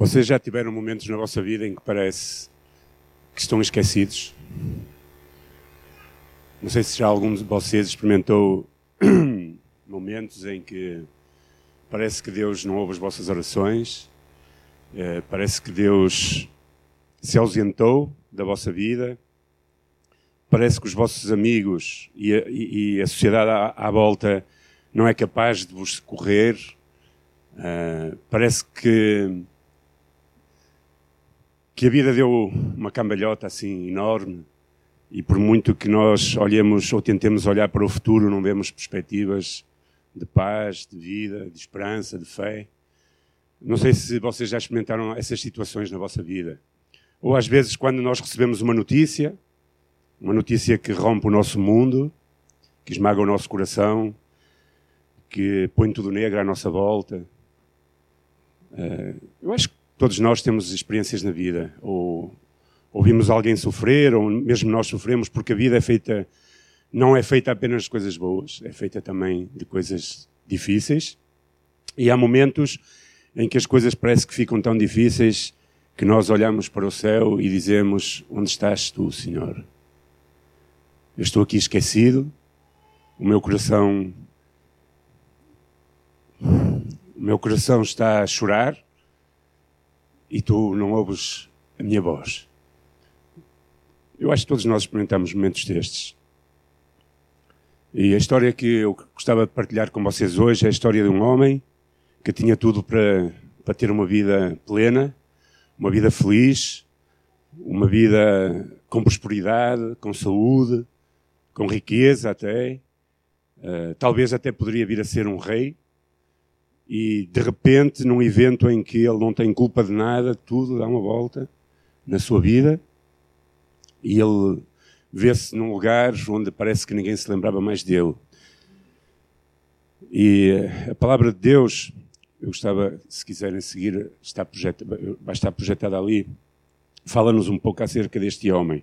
Vocês já tiveram momentos na vossa vida em que parece que estão esquecidos? Não sei se já algum de vocês experimentou momentos em que parece que Deus não ouve as vossas orações, é, parece que Deus se ausentou da vossa vida, parece que os vossos amigos e a, sociedade à, à, volta não é capaz de vos socorrer, uh, parece que que a vida deu uma cambalhota assim enorme e por muito que nós olhemos ou tentemos olhar para o futuro, não vemos perspectivas de paz, de vida, de esperança, de fé. Não sei se vocês já experimentaram essas situações na vossa vida. Ou às vezes, quando nós recebemos uma notícia, uma notícia que rompe o nosso mundo, que esmaga o nosso coração, que põe tudo negro à nossa volta. Eh, eu acho que Todos nós temos experiências na vida, ou ouvimos alguém sofrer, ou mesmo nós sofremos, porque a vida é feita, não é feita apenas de coisas boas, é feita também de coisas difíceis. E há momentos em que as coisas parecem que ficam tão difíceis que nós olhamos para o céu e dizemos: Onde estás tu, Senhor? Eu estou aqui esquecido, o meu coração. O meu coração está a chorar e tu não ouves a minha voz. Eu acho que todos nós experimentamos momentos destes. E a história que eu gostava de partilhar com vocês hoje é a história de um homem que tinha tudo para, para ter uma vida plena, uma vida feliz, uma vida com prosperidade, com saúde, com riqueza até. Uh, talvez até poderia vir a ser um rei, e de repente, num evento em que ele não tem culpa de nada, tudo dá uma volta na sua vida e ele vê-se num lugar onde parece que ninguém se lembrava mais dele. E a palavra de Deus, eu gostava, se quiserem seguir, está projetada, vai estar projetada ali, fala-nos um pouco acerca deste homem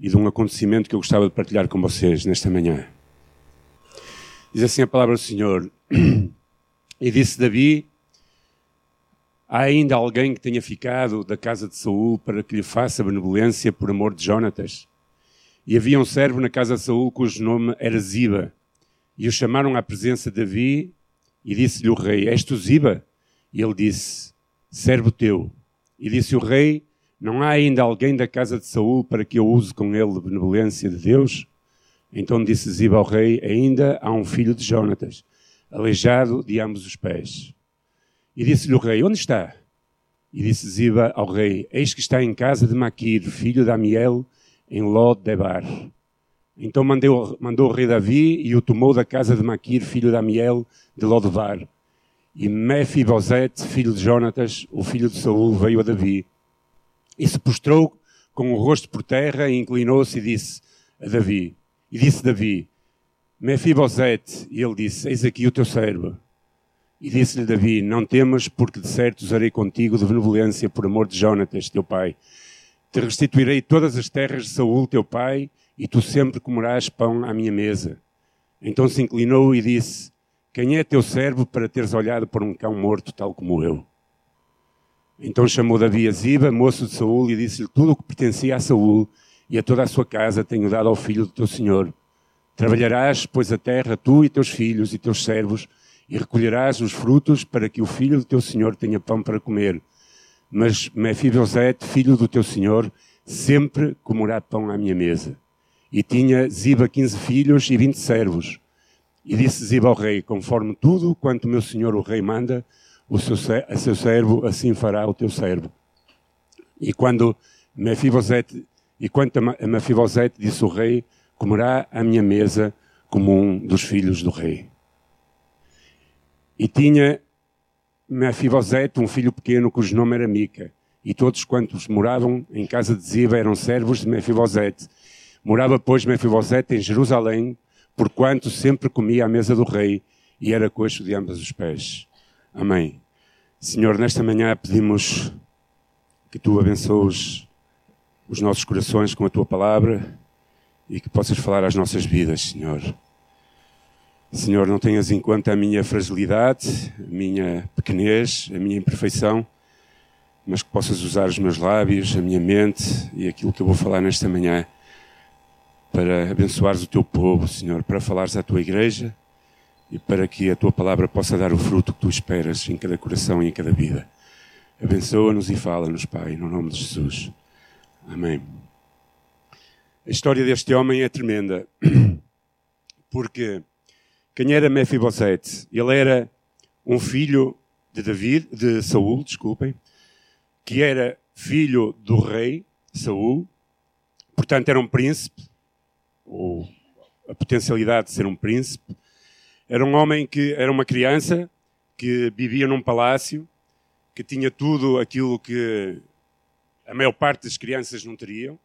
e de um acontecimento que eu gostava de partilhar com vocês nesta manhã. Diz assim a palavra do Senhor. E disse Davi: Há ainda alguém que tenha ficado da casa de Saul para que lhe faça benevolência por amor de Jonatas? E havia um servo na casa de Saul cujo nome era Ziba. E o chamaram à presença de Davi e disse-lhe o rei: És tu Ziba? E ele disse: Servo teu. E disse o rei: Não há ainda alguém da casa de Saul para que eu use com ele de benevolência de Deus? Então disse Ziba ao rei: Ainda há um filho de Jonatas aleijado de ambos os pés. E disse-lhe o rei: Onde está? E disse Ziba ao rei: Eis que está em casa de Maquir, filho de Amiel, em Lod-Debar. Então mandou, mandou o rei Davi e o tomou da casa de Maquir, filho de Amiel, de Lodebar. E Mefibosete, filho de Jonatas, o filho de Saul, veio a Davi. E se prostrou com o rosto por terra e inclinou-se e disse a Davi. E disse Davi: Mefibosete, e ele disse, eis aqui o teu servo. E disse-lhe Davi, não temas, porque de certo usarei contigo de benevolência por amor de Jonatas, teu pai. Te restituirei todas as terras de Saul, teu pai, e tu sempre comerás pão à minha mesa. Então se inclinou e disse, quem é teu servo para teres olhado por um cão morto tal como eu? Então chamou Davi a Ziba, moço de Saul, e disse-lhe tudo o que pertencia a Saul e a toda a sua casa tenho dado ao filho do teu senhor Trabalharás, pois, a terra, tu e teus filhos e teus servos, e recolherás os frutos para que o filho do teu senhor tenha pão para comer. Mas Mefibosete, filho do teu senhor, sempre comerá pão à minha mesa. E tinha Ziba quinze filhos e vinte servos. E disse Ziba ao rei, conforme tudo quanto meu senhor o rei manda, o seu, a seu servo assim fará o teu servo. E quando Mefibosete, e quanto a Mefibosete, disse o rei, comerá à minha mesa como um dos filhos do rei. E tinha Mefibosete um filho pequeno cujo nome era Mica, e todos quantos moravam em casa de Ziba eram servos de Mefibosete. Morava, pois, Mefibosete em Jerusalém, porquanto sempre comia à mesa do rei e era coxo de ambos os pés. Amém. Senhor, nesta manhã pedimos que tu abençoes os nossos corações com a tua palavra e que possas falar às nossas vidas, Senhor. Senhor, não tenhas em conta a minha fragilidade, a minha pequenez, a minha imperfeição, mas que possas usar os meus lábios, a minha mente e aquilo que eu vou falar nesta manhã para abençoares o teu povo, Senhor, para falares à tua igreja e para que a tua palavra possa dar o fruto que tu esperas em cada coração e em cada vida. Abençoa-nos e fala-nos, Pai, no nome de Jesus. Amém. A história deste homem é tremenda, porque quem era Mefibosete? Ele era um filho de David, de Saul, desculpem, que era filho do rei Saul, portanto era um príncipe, ou a potencialidade de ser um príncipe. Era um homem que era uma criança que vivia num palácio, que tinha tudo aquilo que a maior parte das crianças não teriam.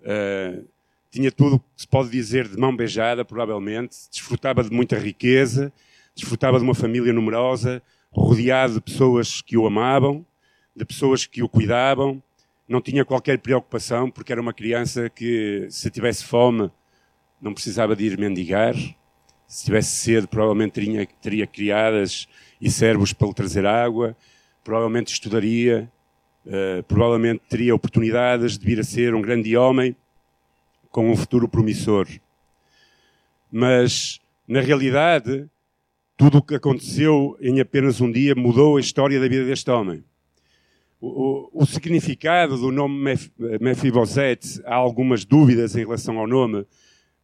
Uh, tinha tudo que se pode dizer de mão beijada, provavelmente. Desfrutava de muita riqueza, desfrutava de uma família numerosa, rodeado de pessoas que o amavam, de pessoas que o cuidavam. Não tinha qualquer preocupação, porque era uma criança que, se tivesse fome, não precisava de ir mendigar. Se tivesse sede, provavelmente teria, teria criadas e servos para lhe trazer água. Provavelmente estudaria. Uh, provavelmente teria oportunidades de vir a ser um grande homem com um futuro promissor. Mas, na realidade, tudo o que aconteceu em apenas um dia mudou a história da vida deste homem. O, o, o significado do nome Mef, Mefibosete, há algumas dúvidas em relação ao nome,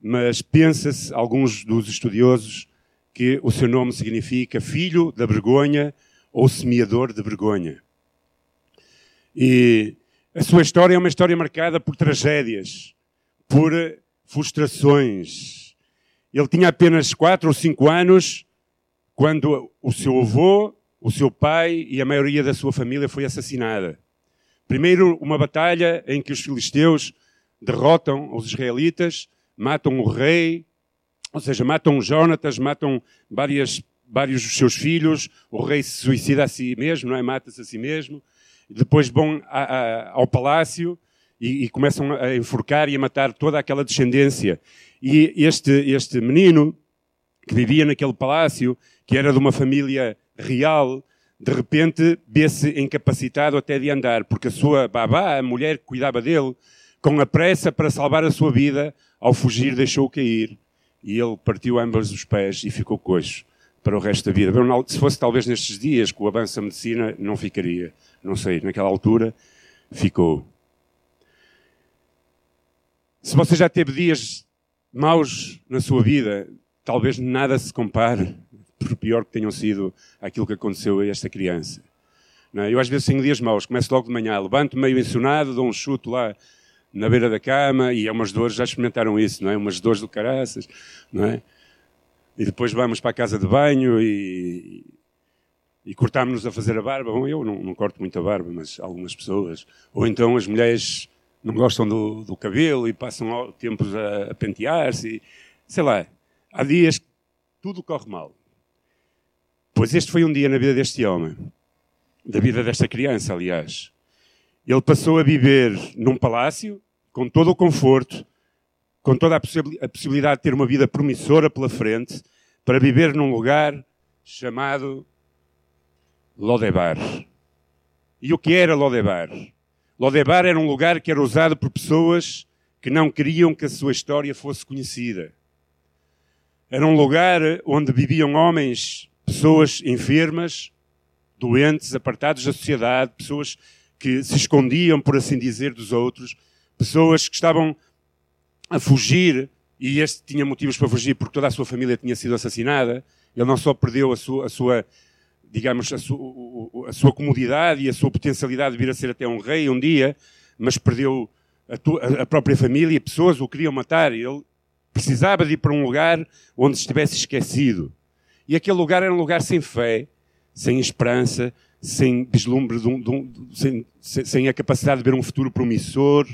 mas pensa-se, alguns dos estudiosos, que o seu nome significa filho da vergonha ou semeador de vergonha. E a sua história é uma história marcada por tragédias, por frustrações. Ele tinha apenas quatro ou cinco anos quando o seu avô, o seu pai e a maioria da sua família foi assassinada. Primeiro, uma batalha em que os filisteus derrotam os israelitas, matam o rei, ou seja, matam Jonatas, matam várias, vários dos seus filhos, o rei se suicida a si mesmo, não é? Mata-se a si mesmo. Depois vão a, a, ao palácio e, e, começam a enforcar e a matar toda aquela descendência. E este, este menino que vivia naquele palácio, que era de uma família real, de repente vê-se incapacitado até de andar, porque a sua babá, a mulher que cuidava dele, com a pressa para salvar a sua vida, ao fugir deixou-o cair. E ele partiu ambos os pés e ficou coxo para o resto da vida. Se fosse talvez nestes dias, com o avanço da medicina, não ficaria. Não sei, naquela altura ficou. Se você já teve dias maus na sua vida, talvez nada se compare, por pior que tenham sido aquilo que aconteceu a esta criança. É? Eu às vezes tenho dias maus, começo logo de manhã, levanto meio ensinado, dou um chute lá na beira da cama e é umas dores, já experimentaram isso, não é? Umas dores do caraças, não é? E depois vamos para a casa de banho e, e cortámos-nos a fazer a barba. Bom, eu não, não, corto muito a barba, mas algumas pessoas. Ou então as mulheres não gostam do, do cabelo e passam tempos a, a pentear-se. Sei lá, há dias que tudo corre mal. Pois este foi um dia na vida deste homem, da vida desta criança, aliás. Ele passou a viver num palácio, com todo o conforto, com toda a, a possibilidade de ter uma vida promissora pela frente, para viver num lugar chamado Lodebar. E o que era Lodebar? Lodebar era um lugar que era usado por pessoas que não queriam que a sua história fosse conhecida. Era um lugar onde viviam homens, pessoas enfermas, doentes, apartados da sociedade, pessoas que se escondiam, por assim dizer, dos outros, pessoas que estavam a fugir, e este tinha motivos para fugir porque toda a sua família tinha sido assassinada. Ele não só perdeu a sua, a sua digamos, a sua, a sua comodidade e a sua potencialidade de vir a ser até um rei um dia, mas perdeu a, a própria família pessoas o queriam matar. Ele precisava de ir para um lugar onde estivesse esquecido. E aquele lugar era um lugar sem fé, sem esperança, sem vislumbre, de um, de um, sem, sem a capacidade de ver um futuro promissor.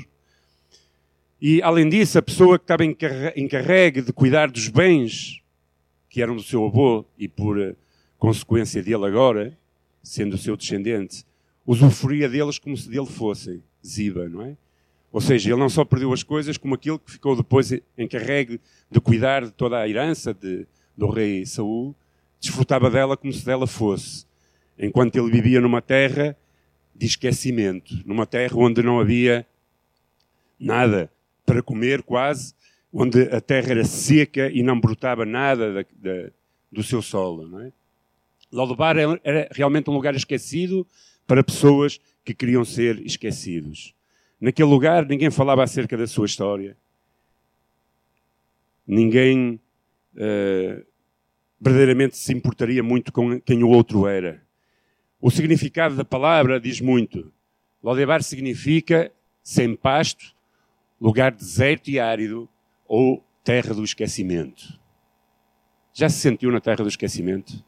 E, além disso, a pessoa que estava encarregue de cuidar dos bens que eram do seu avô e por consequência dele agora, sendo o seu descendente, usufruía deles como se dele fossem. Ziba, não é? Ou seja, ele não só perdeu as coisas, como aquilo que ficou depois encarregue de cuidar de toda a herança de, do rei Saul, desfrutava dela como se dela fosse. Enquanto ele vivia numa terra de esquecimento, numa terra onde não havia nada para comer, quase, onde a terra era seca e não brotava nada da, da, do seu solo. Não é? Lodobar era realmente um lugar esquecido para pessoas que queriam ser esquecidos. Naquele lugar ninguém falava acerca da sua história. Ninguém uh, verdadeiramente se importaria muito com quem o outro era. O significado da palavra diz muito. Lodebar significa sem pasto, lugar deserto e árido ou terra do esquecimento. Já se sentiu na terra do esquecimento?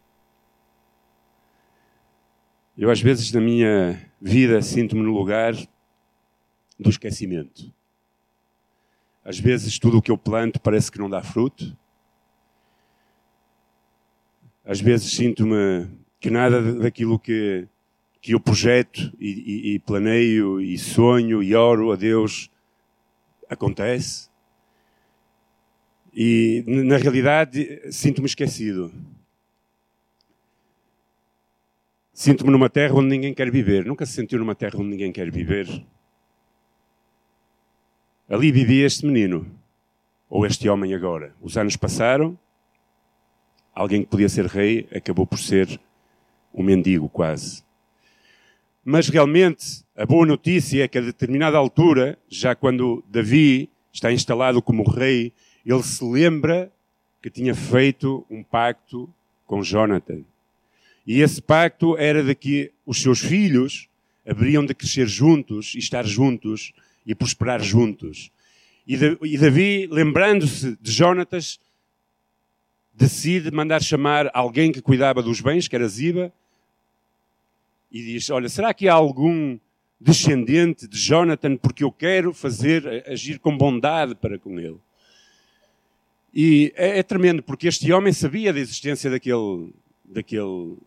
Eu, às vezes, na minha vida, sinto-me no lugar do esquecimento. Às vezes, tudo o que eu planto parece que não dá fruto. Às vezes, sinto-me que nada daquilo que, que eu projeto e, e, e planeio e sonho e oro a Deus acontece. E, na realidade, sinto-me esquecido. Sinto-me numa terra onde ninguém quer viver. Nunca se sentiu numa terra onde ninguém quer viver? Ali vivia este menino, ou este homem agora. Os anos passaram, alguém que podia ser rei acabou por ser um mendigo quase. Mas realmente a boa notícia é que a determinada altura, já quando Davi está instalado como rei, ele se lembra que tinha feito um pacto com Jonathan. E esse pacto era de que os seus filhos haveriam de crescer juntos e estar juntos e prosperar juntos. E Davi, lembrando-se de Jonatas, decide mandar chamar alguém que cuidava dos bens, que era Ziba, e diz: Olha, será que há algum descendente de Jonathan porque eu quero fazer, agir com bondade para com ele? E é, é tremendo, porque este homem sabia da existência daquele, daquele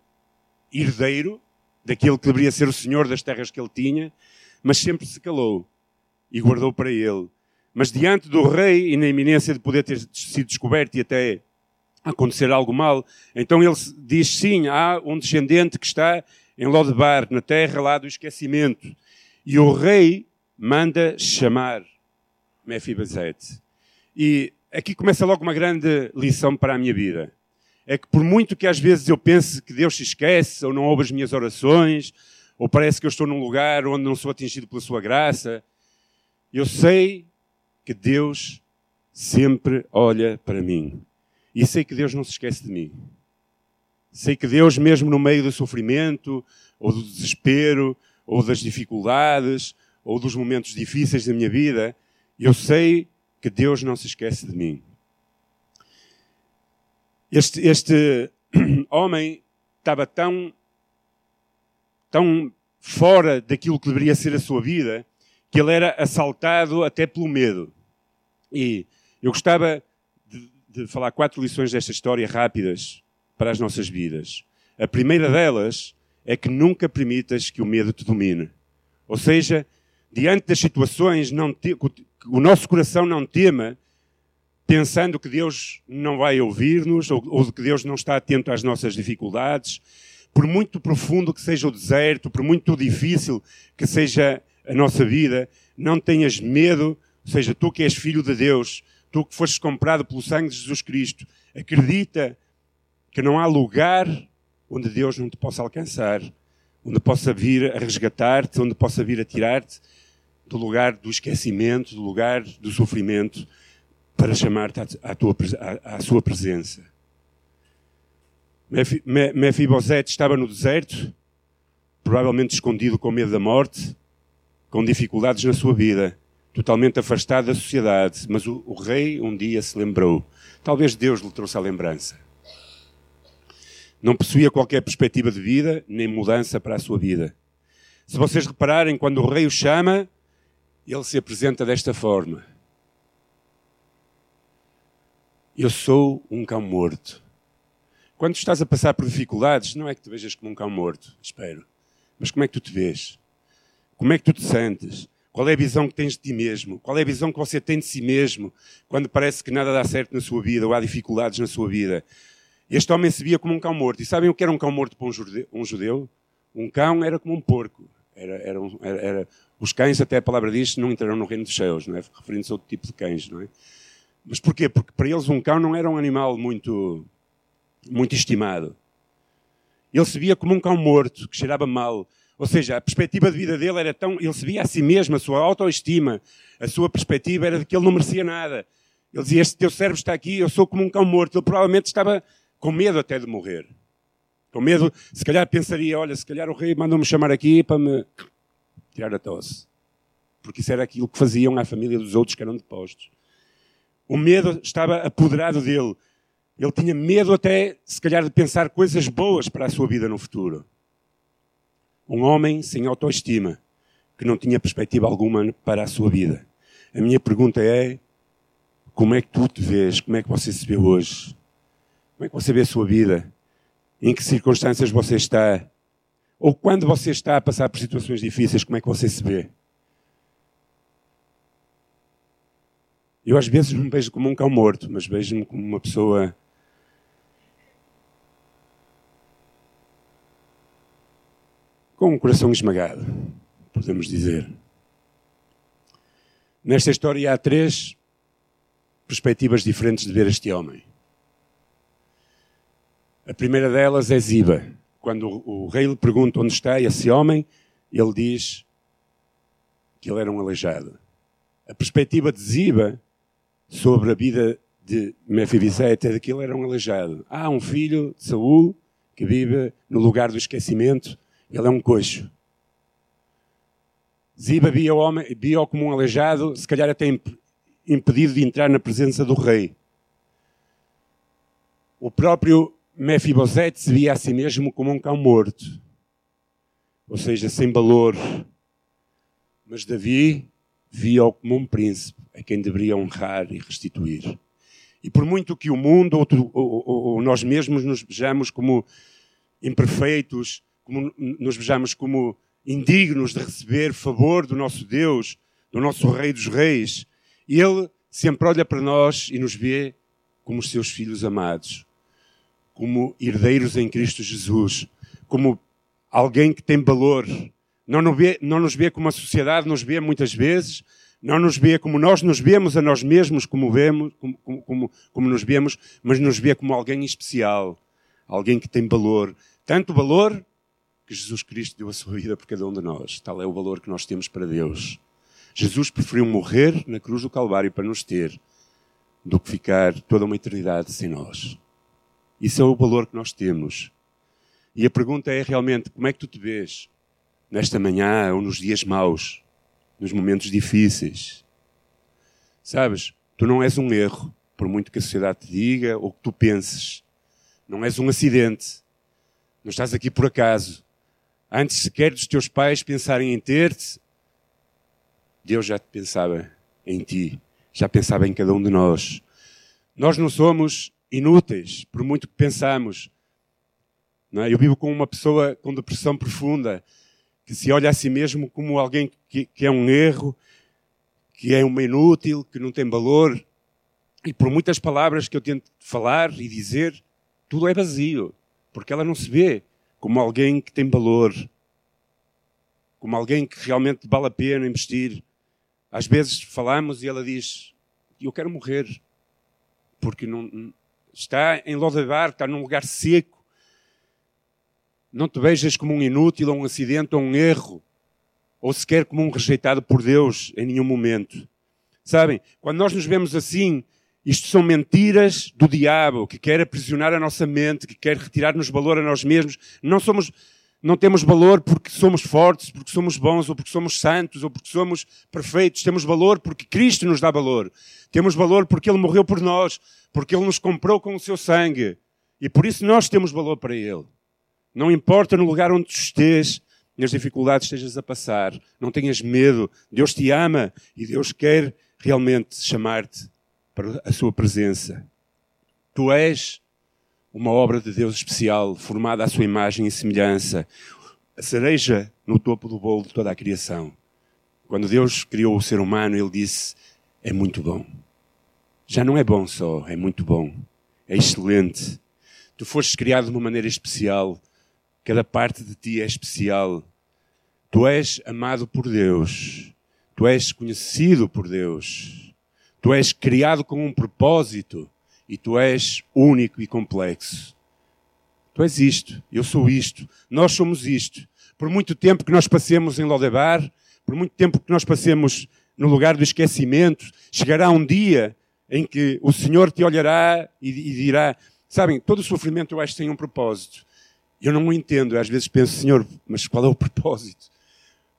herdeiro, daquele que deveria ser o senhor das terras que ele tinha, mas sempre se calou e guardou para ele. Mas diante do rei e na iminência de poder ter sido descoberto e até acontecer algo mal, então ele diz sim, há um descendente que está em Lodebar, na terra lá do esquecimento. E o rei manda chamar Mefibazete. E aqui começa logo uma grande lição para a minha vida é que por muito que às vezes eu pense que Deus se esquece, ou não ouve as minhas orações, ou parece que eu estou num lugar onde não sou atingido pela sua graça, eu sei que Deus sempre olha para mim. E sei que Deus não se esquece de mim. Sei que Deus, mesmo no meio do sofrimento, ou do desespero, ou das dificuldades, ou dos momentos difíceis da minha vida, eu sei que Deus não se esquece de mim. Este, este homem estava tão, tão fora daquilo que deveria ser a sua vida que ele era assaltado até pelo medo. E eu gostava de, de falar quatro lições desta história rápidas para as nossas vidas. A primeira delas é que nunca permitas que o medo te domine. Ou seja, diante das situações, não te, o nosso coração não tema pensando que Deus não vai ouvir-nos ou, ou que Deus não está atento às nossas dificuldades. Por muito profundo que seja o deserto, por muito difícil que seja a nossa vida, não tenhas medo, ou seja, tu que és filho de Deus, tu que fostes comprado pelo sangue de Jesus Cristo, acredita que não há lugar onde Deus não te possa alcançar, onde possa vir a resgatar-te, onde possa vir a tirar-te do lugar do esquecimento, do lugar do sofrimento para chamar-te à, tua, à, à sua presença. Mefibosete estava no deserto, provavelmente escondido com medo da morte, com dificuldades na sua vida, totalmente afastado da sociedade. Mas o, o rei um dia se lembrou. Talvez Deus lhe trouxe a lembrança. Não possuía qualquer perspectiva de vida, nem mudança para a sua vida. Se vocês repararem, quando o rei o chama, ele se apresenta desta forma eu sou um cão morto. Quando estás a passar por dificuldades, não é que te vejas como um cão morto, espero. Mas como é que tu te vês? Como é que tu te sentes? Qual é a visão que tens de ti mesmo? Qual é a visão que você tem de si mesmo quando parece que nada dá certo na sua vida ou há dificuldades na sua vida? Este homem se via como um cão morto. E sabem o que era um cão morto para um judeu? Um, cão era como um porco. Era, era, era, era, os cães, até a palavra diz, não entrarão no reino dos céus, é? referindo-se a outro tipo de cães. Não é? Mas porquê? Porque para eles um cão não era um animal muito, muito estimado. Ele se via como um cão morto, que cheirava mal. Ou seja, a perspectiva de vida dele era tão. Ele se via a si mesmo, a sua autoestima, a sua perspectiva era de que ele não merecia nada. Ele dizia: Este teu cérebro está aqui, eu sou como um cão morto. Ele provavelmente estava com medo até de morrer. Com medo, se calhar pensaria: Olha, se calhar o rei mandou-me chamar aqui para me tirar a tosse. Porque isso era aquilo que faziam à família dos outros que eram depostos. O medo estava apoderado dele. Ele tinha medo até, se calhar, de pensar coisas boas para a sua vida no futuro. Um homem sem autoestima, que não tinha perspectiva alguma para a sua vida. A minha pergunta é: como é que tu te vês? Como é que você se vê hoje? Como é que você vê a sua vida? Em que circunstâncias você está? Ou quando você está a passar por situações difíceis, como é que você se vê? Eu às vezes me vejo como um cão morto, mas vejo-me como uma pessoa com um coração esmagado, podemos dizer. Nesta história há três perspectivas diferentes de ver este homem. A primeira delas é Ziba. Quando o rei lhe pergunta onde está esse homem, ele diz que ele era um aleijado. A perspectiva de Ziba sobre a vida de Mefibisete é de que ele era um aleijado. Há um filho de Saul que vive no lugar do esquecimento ele é um coxo. Ziba via-o via como um aleijado, se calhar até impedido de entrar na presença do rei. O próprio Mefibosete se via a si mesmo como um cão morto, ou seja, sem valor. Mas Davi via-o como um príncipe, a quem deveria honrar e restituir. E por muito que o mundo ou, ou, ou nós mesmos nos vejamos como imperfeitos, como nos vejamos como indignos de receber favor do nosso Deus, do nosso Rei dos Reis. Ele sempre olha para nós e nos vê como os seus filhos amados, como herdeiros em Cristo Jesus, como alguém que tem valor. Não nos vê, não nos vê como a sociedade nos vê muitas vezes, não nos vê como nós nos vemos a nós mesmos, como, vemos, como, como, como nos vemos, mas nos vê como alguém especial, alguém que tem valor. Tanto valor que Jesus Cristo deu a sua vida por cada um de nós. Tal é o valor que nós temos para Deus. Jesus preferiu morrer na cruz do Calvário para nos ter do que ficar toda uma eternidade sem nós. Isso é o valor que nós temos. E a pergunta é realmente como é que tu te vês nesta manhã ou nos dias maus, nos momentos difíceis? Sabes, tu não és um erro, por muito que a sociedade te diga ou que tu penses. Não és um acidente. Não estás aqui por acaso. Antes sequer dos teus pais pensarem em ter-te, Deus já pensava em ti, já pensava em cada um de nós. Nós não somos inúteis, por muito que pensamos. É? Eu vivo com uma pessoa com depressão profunda, que se olha a si mesmo como alguém que, que é um erro, que é uma inútil, que não tem valor. E por muitas palavras que eu tento falar e dizer, tudo é vazio, porque ela não se vê como alguém que tem valor, como alguém que realmente vale a pena investir. Às vezes falamos e ela diz: Eu quero morrer, porque não, está em Lodabar, está num lugar seco. Não te vejas como um inútil, ou um acidente, ou um erro, ou sequer como um rejeitado por Deus em nenhum momento. Sabem, quando nós nos vemos assim, isto são mentiras do diabo que quer aprisionar a nossa mente, que quer retirar-nos valor a nós mesmos. Não somos, não temos valor porque somos fortes, porque somos bons, ou porque somos santos, ou porque somos perfeitos. Temos valor porque Cristo nos dá valor. Temos valor porque Ele morreu por nós, porque Ele nos comprou com o seu sangue. E por isso nós temos valor para Ele. Não importa no lugar onde tu estés, nas dificuldades estejas a passar, não tenhas medo. Deus te ama e Deus quer realmente chamar-te para a sua presença. Tu és uma obra de Deus especial, formada à sua imagem e semelhança, a cereja no topo do bolo de toda a criação. Quando Deus criou o ser humano, ele disse: É muito bom. Já não é bom só, é muito bom. É excelente. Tu fostes criado de uma maneira especial. Cada parte de ti é especial. Tu és amado por Deus. Tu és conhecido por Deus. Tu és criado com um propósito e tu és único e complexo. Tu és isto, eu sou isto, nós somos isto. Por muito tempo que nós passemos em Lodebar, por muito tempo que nós passemos no lugar do esquecimento, chegará um dia em que o Senhor te olhará e, e dirá: Sabem, todo o sofrimento eu acho que tem um propósito. Eu não o entendo. Às vezes penso, Senhor, mas qual é o propósito?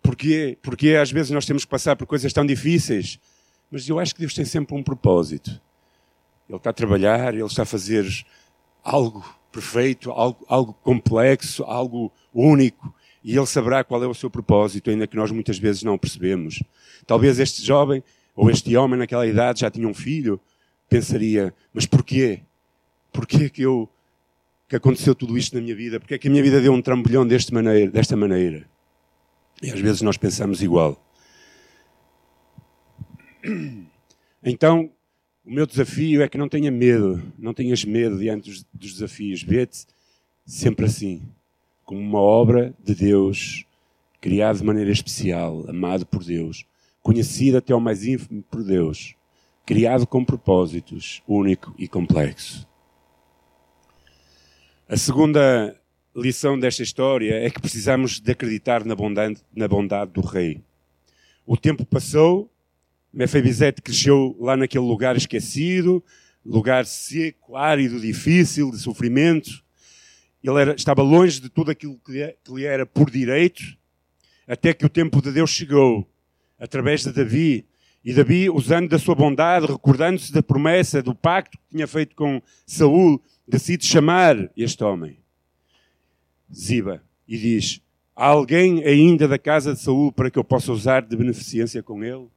Porquê? Porque às vezes nós temos que passar por coisas tão difíceis. Mas eu acho que Deus tem sempre um propósito. Ele está a trabalhar, Ele está a fazer algo perfeito, algo, algo complexo, algo único. E Ele saberá qual é o seu propósito, ainda que nós muitas vezes não percebemos. Talvez este jovem ou este homem naquela idade já tinha um filho, pensaria, mas porquê? Porquê que eu que aconteceu tudo isto na minha vida? Porquê que a minha vida deu um trambolhão deste maneira, desta maneira? E às vezes nós pensamos igual. Então, o meu desafio é que não tenha medo, não tenhas medo diante dos, desafios. Vê-te sempre assim, como uma obra de Deus, criado de maneira especial, amado por Deus, conhecido até ao mais ínfimo por Deus, criado com propósitos, único e complexo. A segunda lição desta história é que precisamos de acreditar na bondade, na bondade do rei. O tempo passou, Mefibosete cresceu lá naquele lugar esquecido, lugar seco, árido, difícil, de sofrimento. Ele era, estava longe de tudo aquilo que lhe, que lhe era por direito, até que o tempo de Deus chegou através de Davi. E Davi, usando da sua bondade, recordando-se da promessa, do pacto que tinha feito com Saul, decide chamar este homem, Ziba, e diz: Há alguém ainda da casa de Saul para que eu possa usar de beneficência com ele?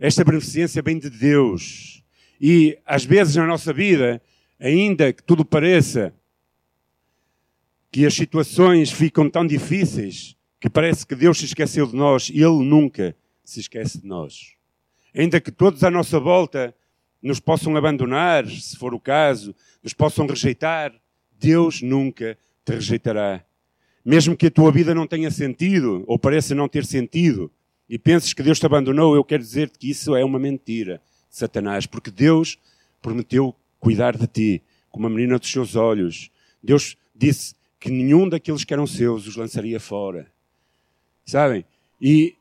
Esta beneficência vem de Deus. E às vezes na nossa vida, ainda que tudo pareça que as situações ficam tão difíceis que parece que Deus se esqueceu de nós Ele nunca se esquece de nós. Ainda que todos à nossa volta nos possam abandonar, se for o caso, nos possam rejeitar, Deus nunca te rejeitará. Mesmo que a tua vida não tenha sentido, ou pareça não ter sentido, e penses que Deus te abandonou, eu quero dizer-te que isso é uma mentira Satanás, porque Deus prometeu cuidar de ti, como a menina dos seus olhos. Deus disse que nenhum daqueles que eram seus os lançaria fora. Sabem? E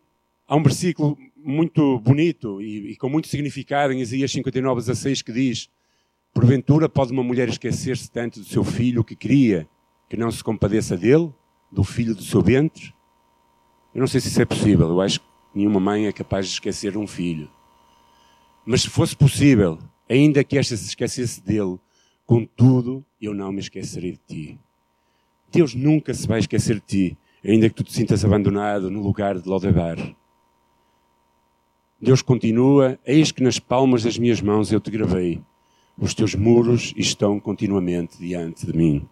há um versículo muito bonito e, e, com muito significado em Isaías 59, 16 que diz: Porventura pode uma mulher esquecer-se tanto do seu filho que queria que não se compadeça dele, do filho do seu ventre? Eu não sei se isso é possível. Eu acho que nenhuma mãe é capaz de esquecer um filho. Mas se fosse possível, ainda que esta se esquecesse dele, contudo, eu não me esquecerei de ti. Deus nunca se vai esquecer de ti, ainda que tu te sintas abandonado no lugar de Lodebar. Deus continua: Eis que nas palmas das minhas mãos eu te gravei. Os teus muros estão continuamente diante de mim.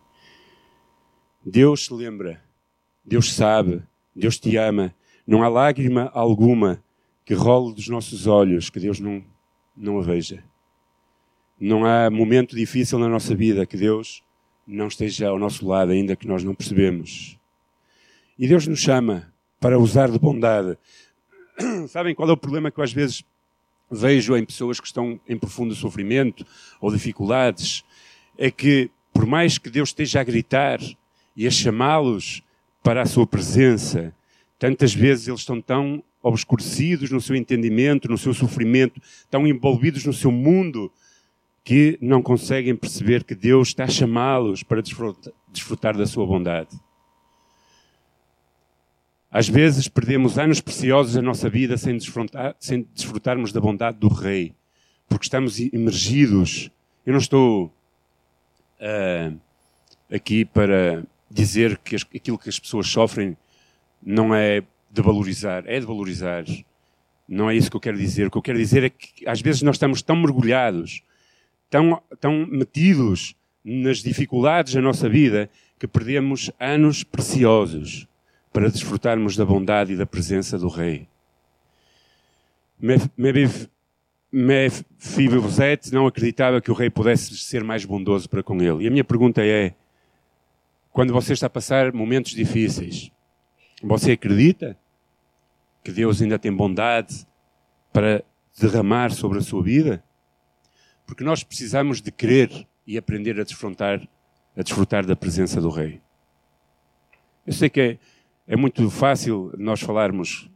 Deus se lembra, Deus sabe, Deus te ama. Não há lágrima alguma que role dos nossos olhos que Deus não, não a veja. Não há momento difícil na nossa vida que Deus não esteja ao nosso lado, ainda que nós não percebemos. E Deus nos chama para usar de bondade. Sabem qual é o problema que eu às vezes vejo em pessoas que estão em profundo sofrimento ou dificuldades? É que, por mais que Deus esteja a gritar e a chamá-los para a sua presença, tantas vezes eles estão tão obscurecidos no seu entendimento, no seu sofrimento, tão envolvidos no seu mundo, que não conseguem perceber que Deus está a chamá-los para desfrutar da sua bondade. Às vezes perdemos anos preciosos da nossa vida sem, sem desfrutarmos da bondade do Rei, porque estamos imergidos. Eu não estou uh, aqui para dizer que aquilo que as pessoas sofrem não é de valorizar, é de valorizar. Não é isso que eu quero dizer. O que eu quero dizer é que às vezes nós estamos tão mergulhados, tão, tão metidos nas dificuldades da nossa vida, que perdemos anos preciosos para desfrutarmos da bondade e da presença do Rei. Mefibosete não acreditava que o rei pudesse ser mais bondoso para com ele. E a minha pergunta é: quando você está a passar momentos difíceis, Você acredita que Deus ainda tem bondade para derramar sobre a sua vida? Porque nós precisamos de crer e aprender a desfrutar, a desfrutar da presença do Rei. Eu sei que é, é muito fácil nós falarmos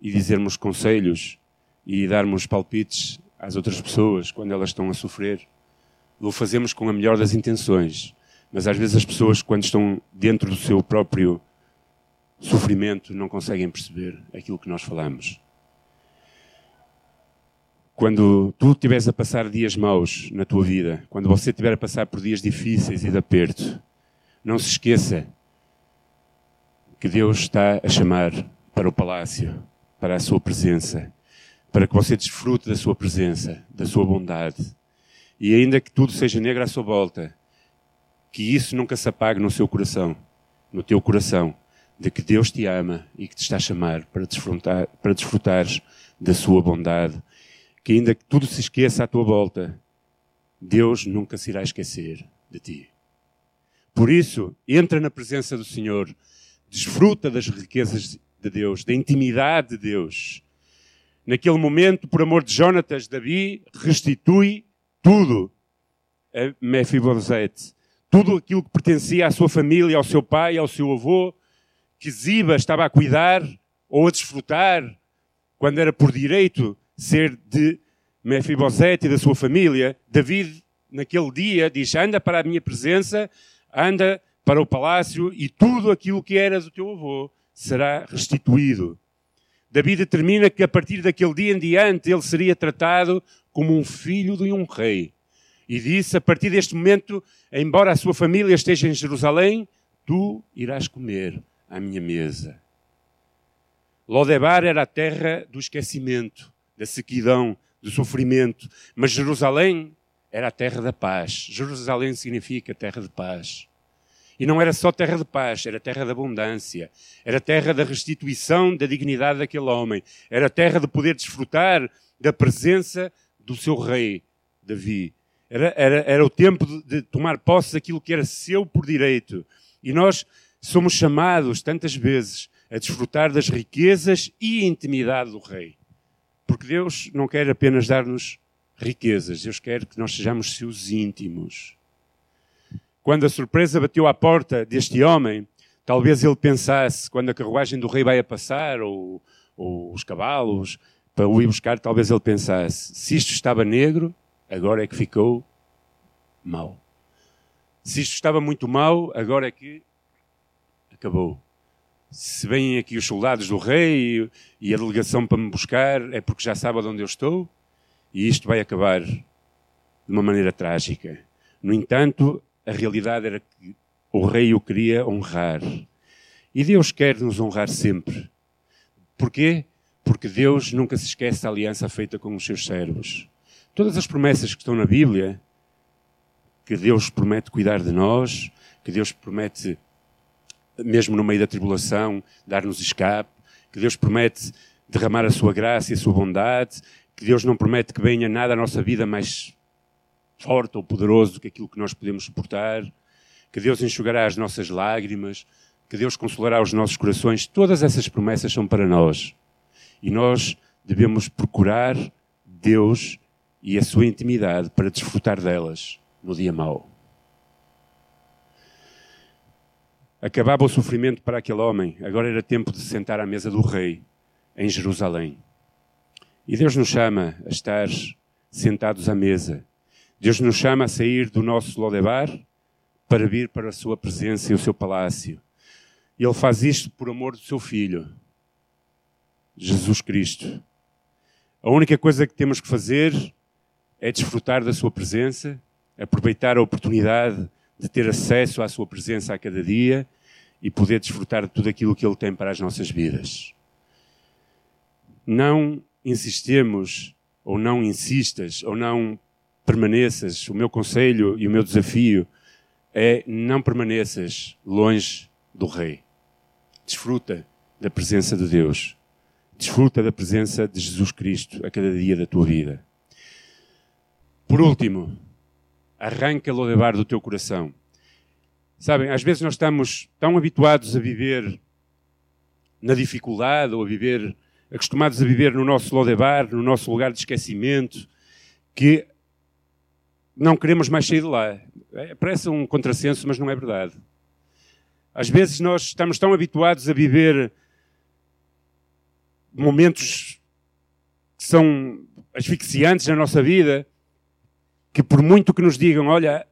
e dizermos conselhos e darmos palpites às outras pessoas quando elas estão a sofrer. O fazemos com a melhor das intenções, mas às vezes as pessoas, quando estão dentro do seu próprio sofrimento, não conseguem perceber aquilo que nós falamos. Quando tu estiveres a passar dias maus na tua vida, quando você estiver a passar por dias difíceis e de aperto, não se esqueça que Deus está a chamar para o palácio, para a sua presença, para que você desfrute da sua presença, da sua bondade. E ainda que tudo seja negro à sua volta, que isso nunca se apague no seu coração, no teu coração, de que Deus te ama e que te está a chamar para desfrutar, para desfrutares da sua bondade que ainda que tudo se esqueça à tua volta, Deus nunca se irá esquecer de ti. Por isso, entra na presença do Senhor, desfruta das riquezas de Deus, da intimidade de Deus. Naquele momento, por amor de Jonatas, Davi restitui tudo a Mefibosete. Tudo aquilo que pertencia à sua família, ao seu pai, ao seu avô, que Ziba estava a cuidar ou a desfrutar, quando era por direito ser de Mefibosete e da sua família, David, naquele dia, diz: anda para a minha presença, anda para o palácio e tudo aquilo que era do teu avô será restituído. David determina que a partir daquele dia em diante ele seria tratado como um filho de um rei. E disse: a partir deste momento, embora a sua família esteja em Jerusalém, tu irás comer à minha mesa. Lodebar era a terra do esquecimento da sequidão, do sofrimento. Mas Jerusalém era a terra da paz. Jerusalém significa terra de paz. E não era só terra de paz, era terra de abundância, era terra da restituição da dignidade daquele homem, era terra de poder desfrutar da presença do seu rei, Davi. Era, era, era o tempo de, de tomar posse daquilo que era seu por direito. E nós somos chamados tantas vezes a desfrutar das riquezas e intimidade do rei. Porque Deus não quer apenas dar-nos riquezas, Deus quer que nós sejamos seus íntimos. Quando a surpresa bateu à porta deste homem, talvez ele pensasse, quando a carruagem do rei vai a passar, ou, ou os cavalos, para o ir buscar, talvez ele pensasse: se isto estava negro, agora é que ficou mau. Se isto estava muito mau, agora é que acabou se vêm aqui os soldados do rei e a delegação para me buscar, é porque já sabe onde eu estou e isto vai acabar de uma maneira trágica. No entanto, a realidade era que o rei o queria honrar. E Deus quer nos honrar sempre. Porquê? Porque Deus nunca se esquece da aliança feita com os seus servos. Todas as promessas que estão na Bíblia, que Deus promete cuidar de nós, que Deus promete mesmo no meio da tribulação, dar-nos escape, que Deus promete derramar a sua graça e a sua bondade, que Deus não promete que venha nada à nossa vida mais forte ou poderoso do que aquilo que nós podemos suportar, que Deus enxugará as nossas lágrimas, que Deus consolará os nossos corações. Todas essas promessas são para nós. E nós devemos procurar Deus e a sua intimidade para desfrutar delas no dia mau. Acabava o sofrimento para aquele homem, agora era tempo de sentar à mesa do rei, em Jerusalém. E Deus nos chama a estar sentados à mesa. Deus nos chama a sair do nosso Lodebar para vir para a sua presença e o seu palácio. E Ele faz isto por amor do seu Filho, Jesus Cristo. A única coisa que temos que fazer é desfrutar da sua presença, aproveitar a oportunidade de ter acesso à sua presença a cada dia e poder desfrutar de tudo aquilo que Ele tem para as nossas vidas. Não insistemos, ou não insistas, ou não permaneças. O meu conselho e o meu desafio é não permaneças longe do Rei. Desfruta da presença de Deus. Desfruta da presença de Jesus Cristo a cada dia da tua vida. Por último, arranca-lo levar do teu coração. Sabem, às vezes nós estamos tão habituados a viver na dificuldade ou a viver, acostumados a viver no nosso Lodebar, no nosso lugar de esquecimento, que não queremos mais sair de lá. É, parece um contrassenso, mas não é verdade. Às vezes nós estamos tão habituados a viver momentos que são asfixiantes na nossa vida, que por muito que nos digam, olha,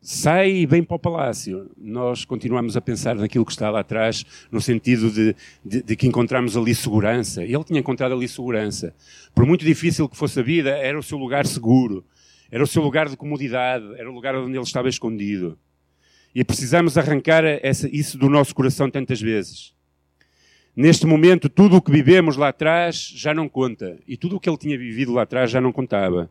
sai e vem para o palácio, nós continuamos a pensar naquilo que está lá atrás, no sentido de, de, de, que encontramos ali segurança. Ele tinha encontrado ali segurança. Por muito difícil que fosse a vida, era o seu lugar seguro, era o seu lugar de comodidade, era o lugar onde ele estava escondido. E precisamos arrancar essa, isso do nosso coração tantas vezes. Neste momento, tudo o que vivemos lá atrás já não conta. E tudo o que ele tinha vivido lá atrás já não contava.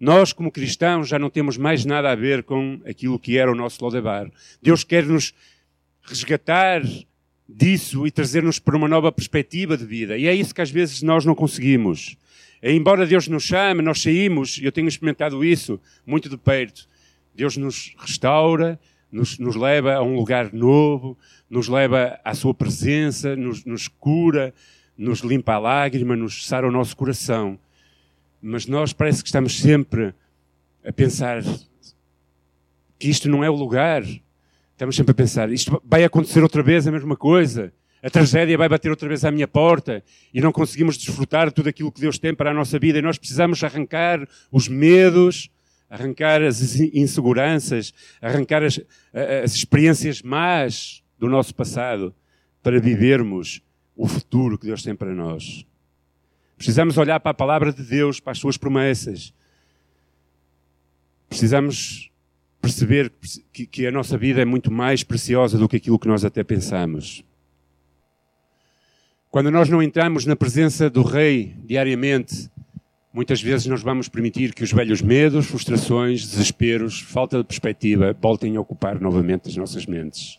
Nós, como cristãos, já não temos mais nada a ver com aquilo que era o nosso Lodebar. Deus quer nos resgatar disso e trazer-nos para uma nova perspectiva de vida. E é isso que às vezes nós não conseguimos. Embora Deus nos chame, nós saímos, eu tenho experimentado isso muito de perto. Deus nos restaura, nos, nos leva a um lugar novo, nos leva à sua presença, nos, nos cura, nos limpa a lágrima, nos sara o nosso coração mas nós parece que estamos sempre a pensar que isto não é o lugar. Estamos sempre a pensar, isto vai acontecer outra vez a mesma coisa. A tragédia vai bater outra vez à minha porta e não conseguimos desfrutar tudo aquilo que Deus tem para a nossa vida. E nós precisamos arrancar os medos, arrancar as inseguranças, arrancar as, as experiências más do nosso passado para vivermos o futuro que Deus tem para nós. Precisamos olhar para a palavra de Deus, para as suas promessas. Precisamos perceber que, a nossa vida é muito mais preciosa do que aquilo que nós até pensamos. Quando nós não entramos na presença do Rei diariamente, muitas vezes nós vamos permitir que os velhos medos, frustrações, desesperos, falta de perspectiva voltem a ocupar novamente as nossas mentes.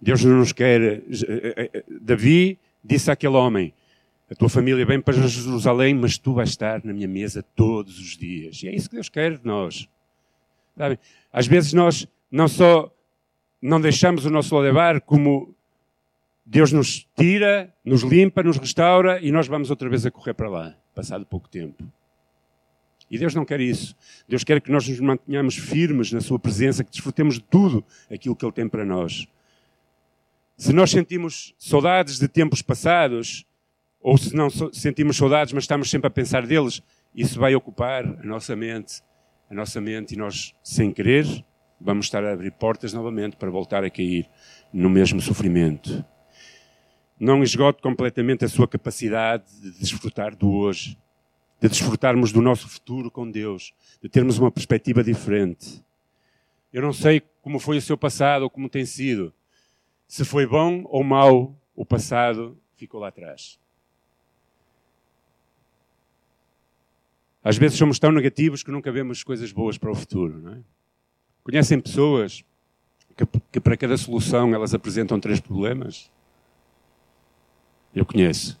Deus não nos quer. Eh, eh, eh, Davi disse àquele homem: a tua família vem para Jerusalém, mas tu vais estar na minha mesa todos os dias. E é isso que Deus quer de nós. Sabe? Às vezes nós não só não deixamos o nosso levar, como Deus nos tira, nos limpa, nos restaura e nós vamos outra vez a correr para lá, passado pouco tempo. E Deus não quer isso. Deus quer que nós nos mantenhamos firmes na Sua presença, que desfrutemos de tudo aquilo que Ele tem para nós. Se nós sentimos saudades de tempos passados, ou se não sentimos saudades, mas estamos sempre a pensar deles, isso vai ocupar a nossa mente, a nossa mente, e nós, sem querer, vamos estar a abrir portas novamente para voltar a cair no mesmo sofrimento. Não esgote completamente a sua capacidade de desfrutar do hoje, de desfrutarmos do nosso futuro com Deus, de termos uma perspectiva diferente. Eu não sei como foi o seu passado ou como tem sido. Se foi bom ou mau, o passado ficou lá atrás. Às vezes somos tão negativos que nunca vemos coisas boas para o futuro. Não é? Conhecem pessoas que, que, para cada solução elas apresentam três problemas? Eu conheço.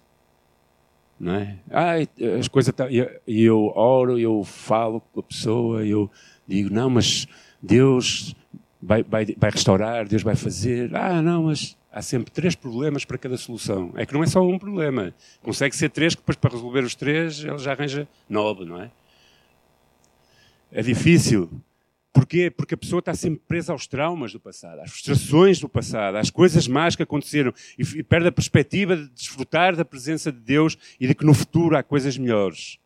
Não é? Ai, as coisas tá, e eu oro, eu falo com a pessoa, eu digo, não, mas Deus vai, vai, vai restaurar, Deus vai fazer. Ah, não, mas há sempre três problemas para cada solução. É que não é só um problema. Consegue ser três, que depois para resolver os três ele já arranja nove, não é? É difícil. Porquê? Porque a pessoa está sempre presa aos traumas do passado, às frustrações do passado, às coisas más que aconteceram e perde a perspectiva de desfrutar da presença de Deus e de que no futuro há coisas melhores.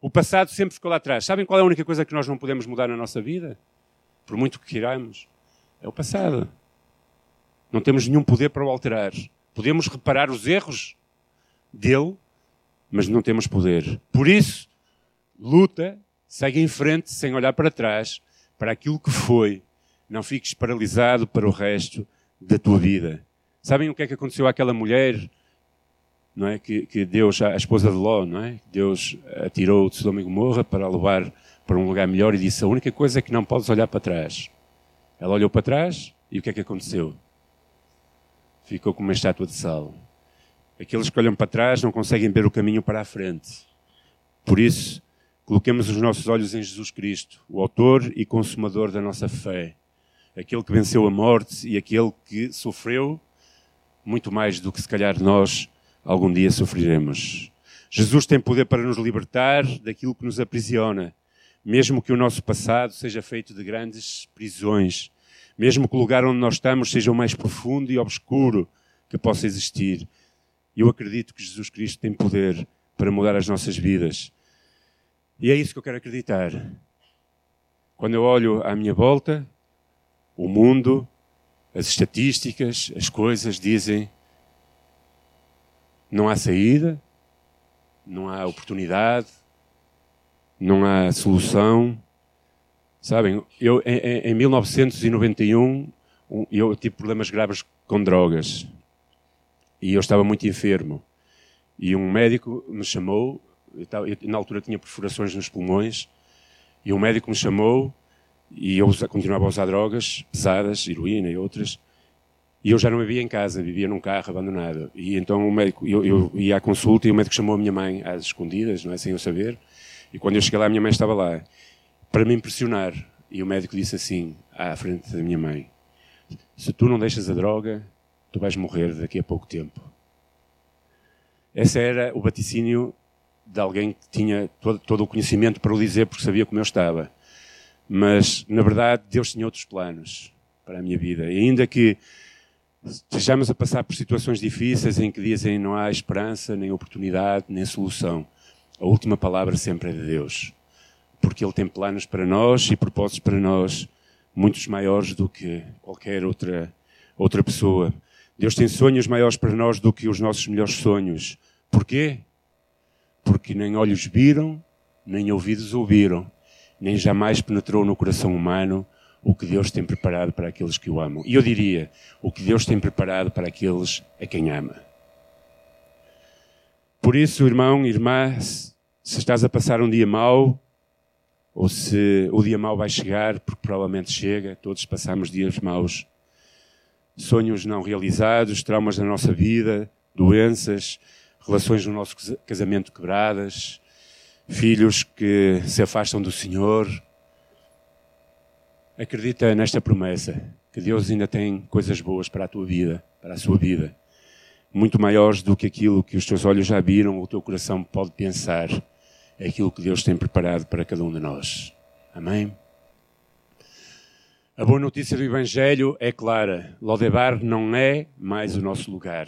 O passado sempre ficou lá atrás. Sabem qual é a única coisa que nós não podemos mudar na nossa vida? Por muito que queiramos. É o passado. Não temos nenhum poder para o alterar. Podemos reparar os erros dele, mas não temos poder. Por isso, luta, segue em frente sem olhar para trás, para aquilo que foi. Não fiques paralisado para o resto da tua vida. Sabem o que é que aconteceu àquela mulher, não é? Que, que Deus, a esposa de Ló, não é? Deus atirou de Sodoma e Gomorra para levar para um lugar melhor e disse: a única coisa é que não podes olhar para trás. Ela olhou para trás e o que é que aconteceu? Ficou como uma estátua de sal. Aqueles que olham para trás não conseguem ver o caminho para a frente. Por isso, coloquemos os nossos olhos em Jesus Cristo, o autor e consumador da nossa fé. Aquele que venceu a morte e aquele que sofreu muito mais do que se calhar nós algum dia sofreremos. Jesus tem poder para nos libertar daquilo que nos aprisiona, mesmo que o nosso passado seja feito de grandes prisões, mesmo que o lugar onde nós estamos seja o mais profundo e obscuro que possa existir. Eu acredito que Jesus Cristo tem poder para mudar as nossas vidas. E é isso que eu quero acreditar. Quando eu olho à minha volta, o mundo, as estatísticas, as coisas dizem não há saída, não há oportunidade, não há solução. Sabem, eu em, em 1991 eu tive problemas graves com drogas e eu estava muito enfermo. E um médico me chamou, eu, na altura tinha perfurações nos pulmões, e um médico me chamou e eu continuava a usar drogas pesadas, heroína e outras, e eu já não vivia em casa, vivia num carro abandonado. E então o médico, eu, eu ia à consulta e o médico chamou a minha mãe às escondidas, não é, sem eu saber. E quando eu cheguei lá, a minha mãe estava lá para me impressionar. E o médico disse assim, à frente da minha mãe: Se tu não deixas a droga, tu vais morrer daqui a pouco tempo. Esse era o vaticínio de alguém que tinha todo, todo o conhecimento para o dizer, porque sabia como eu estava. Mas, na verdade, Deus tinha outros planos para a minha vida. E ainda que estejamos a passar por situações difíceis em que dizem não há esperança, nem oportunidade, nem solução, a última palavra sempre é de Deus. Porque Ele tem planos para nós e propósitos para nós muitos maiores do que qualquer outra, outra pessoa. Deus tem sonhos maiores para nós do que os nossos melhores sonhos. Porquê? Porque nem olhos viram, nem ouvidos ouviram, nem jamais penetrou no coração humano o que Deus tem preparado para aqueles que o amam. E eu diria, o que Deus tem preparado para aqueles a quem ama. Por isso, irmão, irmã, se estás a passar um dia mau, ou se o dia mau vai chegar, porque provavelmente chega, todos passamos dias maus, sonhos não realizados, traumas da nossa vida, doenças, relações no nosso casamento quebradas, filhos que se afastam do Senhor, Acredita nesta promessa que Deus ainda tem coisas boas para a tua vida, para a sua vida, muito maiores do que aquilo que os teus olhos já viram ou o teu coração pode pensar. É aquilo que Deus tem preparado para cada um de nós. Amém? A boa notícia do Evangelho é clara. Lodebar não é mais o nosso lugar.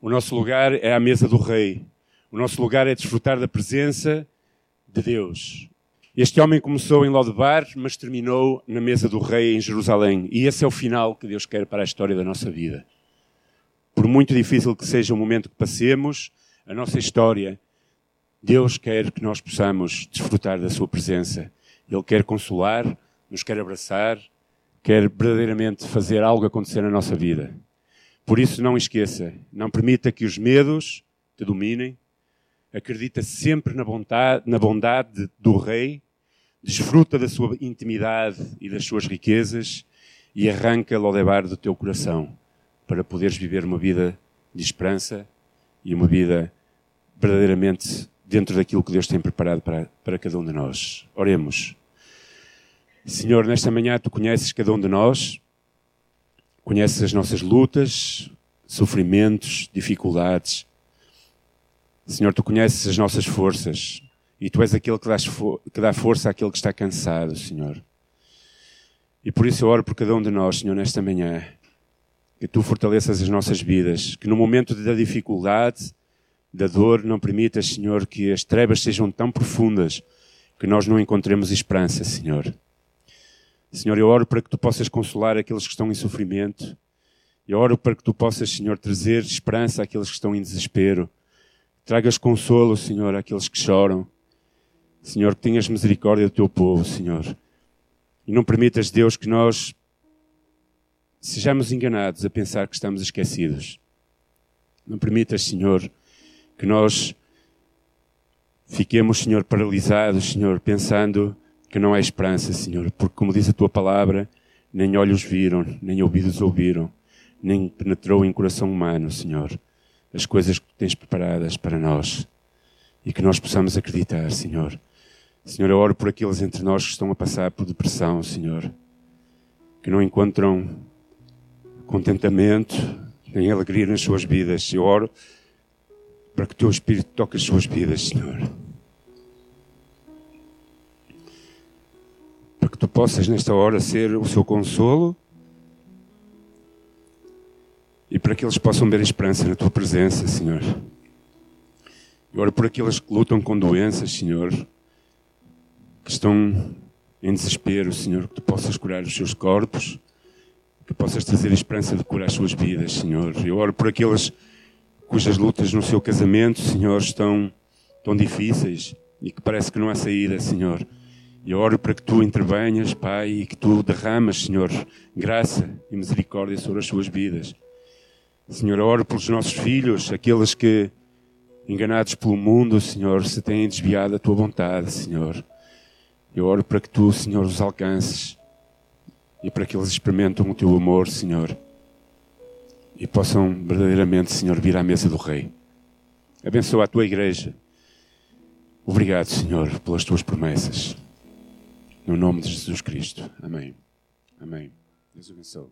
O nosso lugar é a mesa do Rei. O nosso lugar é desfrutar da presença de Deus. Este homem começou em Lodebar, mas terminou na mesa do rei em Jerusalém. E esse é o final que Deus quer para a história da nossa vida. Por muito difícil que seja o momento que passemos, a nossa história, Deus quer que nós possamos desfrutar da sua presença. Ele quer consolar, nos quer abraçar, quer verdadeiramente fazer algo acontecer na nossa vida. Por isso, não esqueça, não permita que os medos te dominem. Acredita sempre na bondade, na bondade do Rei desfruta da sua intimidade e das suas riquezas e arranca Lodebar do teu coração para poderes viver uma vida de esperança e uma vida verdadeiramente dentro daquilo que Deus tem preparado para, para cada um de nós. Oremos. Senhor, nesta manhã tu conheces cada um de nós, conheces as nossas lutas, sofrimentos, dificuldades. Senhor, tu conheces as nossas forças, e tu és aquele que, que dá força àquele que está cansado, Senhor. E por isso eu oro por cada um de nós, Senhor, nesta manhã. Que tu fortaleças as nossas vidas. Que no momento da dificuldade, da dor, não permitas, Senhor, que as trevas sejam tão profundas que nós não encontremos esperança, Senhor. Senhor, eu oro para que tu possas consolar aqueles que estão em sofrimento. Eu oro para que tu possas, Senhor, trazer esperança àqueles que estão em desespero. Tragas consolo, Senhor, àqueles que choram. Senhor, que tenhas misericórdia do teu povo, Senhor. E não permitas, Deus, que nós sejamos enganados a pensar que estamos esquecidos. Não permitas, Senhor, que nós fiquemos, Senhor, paralisados, Senhor, pensando que não há esperança, Senhor, porque, como diz a tua palavra, nem olhos viram, nem ouvidos ouviram, nem penetrou em coração humano, Senhor, as coisas que tens preparadas para nós. E que nós possamos acreditar, Senhor Senhor, eu oro por aqueles entre nós que estão a passar por depressão, Senhor, que não encontram contentamento, têm alegria nas suas vidas. Eu oro para que o teu Espírito toque as suas vidas, Senhor. Para que tu possas, nesta hora, ser o seu consolo e para que eles possam ver a esperança na tua presença, Senhor. Eu oro por aqueles que lutam com doenças, Senhor, que estão em desespero, Senhor, que tu possas curar os seus corpos, que possas trazer a esperança de curar as suas vidas, Senhor. Eu oro por aqueles cujas lutas no seu casamento, Senhor, estão tão difíceis e que parece que não há saída, Senhor. Eu oro para que tu intervenhas, Pai, e que tu derramas, Senhor, graça e misericórdia sobre as suas vidas. Senhor, oro pelos nossos filhos, aqueles que, enganados pelo mundo, Senhor, se têm desviado da tua vontade, Senhor. Eu oro para que tu, Senhor, os alcances e para que eles experimentem o teu amor, Senhor, e possam verdadeiramente, Senhor, vir à mesa do Rei. Abençoa a tua igreja. Obrigado, Senhor, pelas tuas promessas. No nome de Jesus Cristo. Amém. Amém. Deus abençoe.